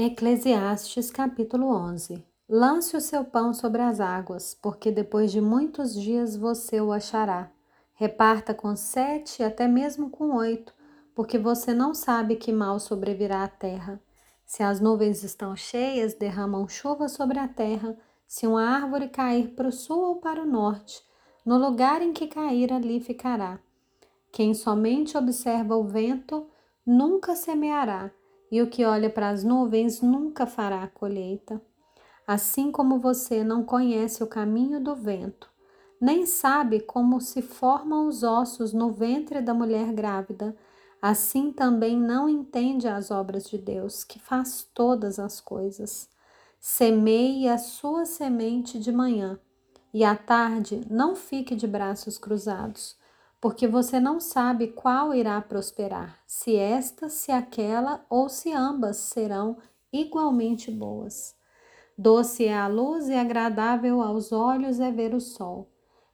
Eclesiastes capítulo 11 Lance o seu pão sobre as águas, porque depois de muitos dias você o achará. Reparta com sete, até mesmo com oito, porque você não sabe que mal sobrevirá à terra. Se as nuvens estão cheias, derramam chuva sobre a terra. Se uma árvore cair para o sul ou para o norte, no lugar em que cair, ali ficará. Quem somente observa o vento, nunca semeará e o que olha para as nuvens nunca fará a colheita. Assim como você não conhece o caminho do vento, nem sabe como se formam os ossos no ventre da mulher grávida, assim também não entende as obras de Deus, que faz todas as coisas. Semeie a sua semente de manhã, e à tarde não fique de braços cruzados porque você não sabe qual irá prosperar, se esta, se aquela ou se ambas serão igualmente boas. Doce é a luz e agradável aos olhos é ver o sol.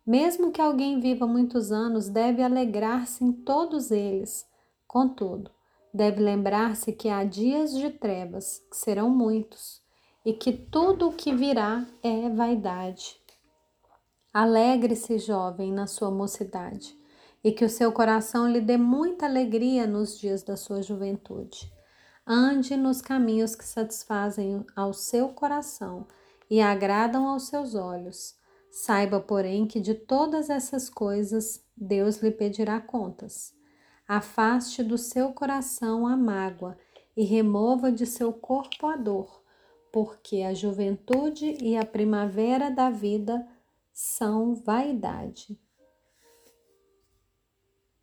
Mesmo que alguém viva muitos anos, deve alegrar-se em todos eles. Contudo, deve lembrar-se que há dias de trevas, que serão muitos, e que tudo o que virá é vaidade. Alegre-se, jovem, na sua mocidade e que o seu coração lhe dê muita alegria nos dias da sua juventude. Ande nos caminhos que satisfazem ao seu coração e agradam aos seus olhos. Saiba, porém, que de todas essas coisas Deus lhe pedirá contas. Afaste do seu coração a mágoa e remova de seu corpo a dor, porque a juventude e a primavera da vida são vaidade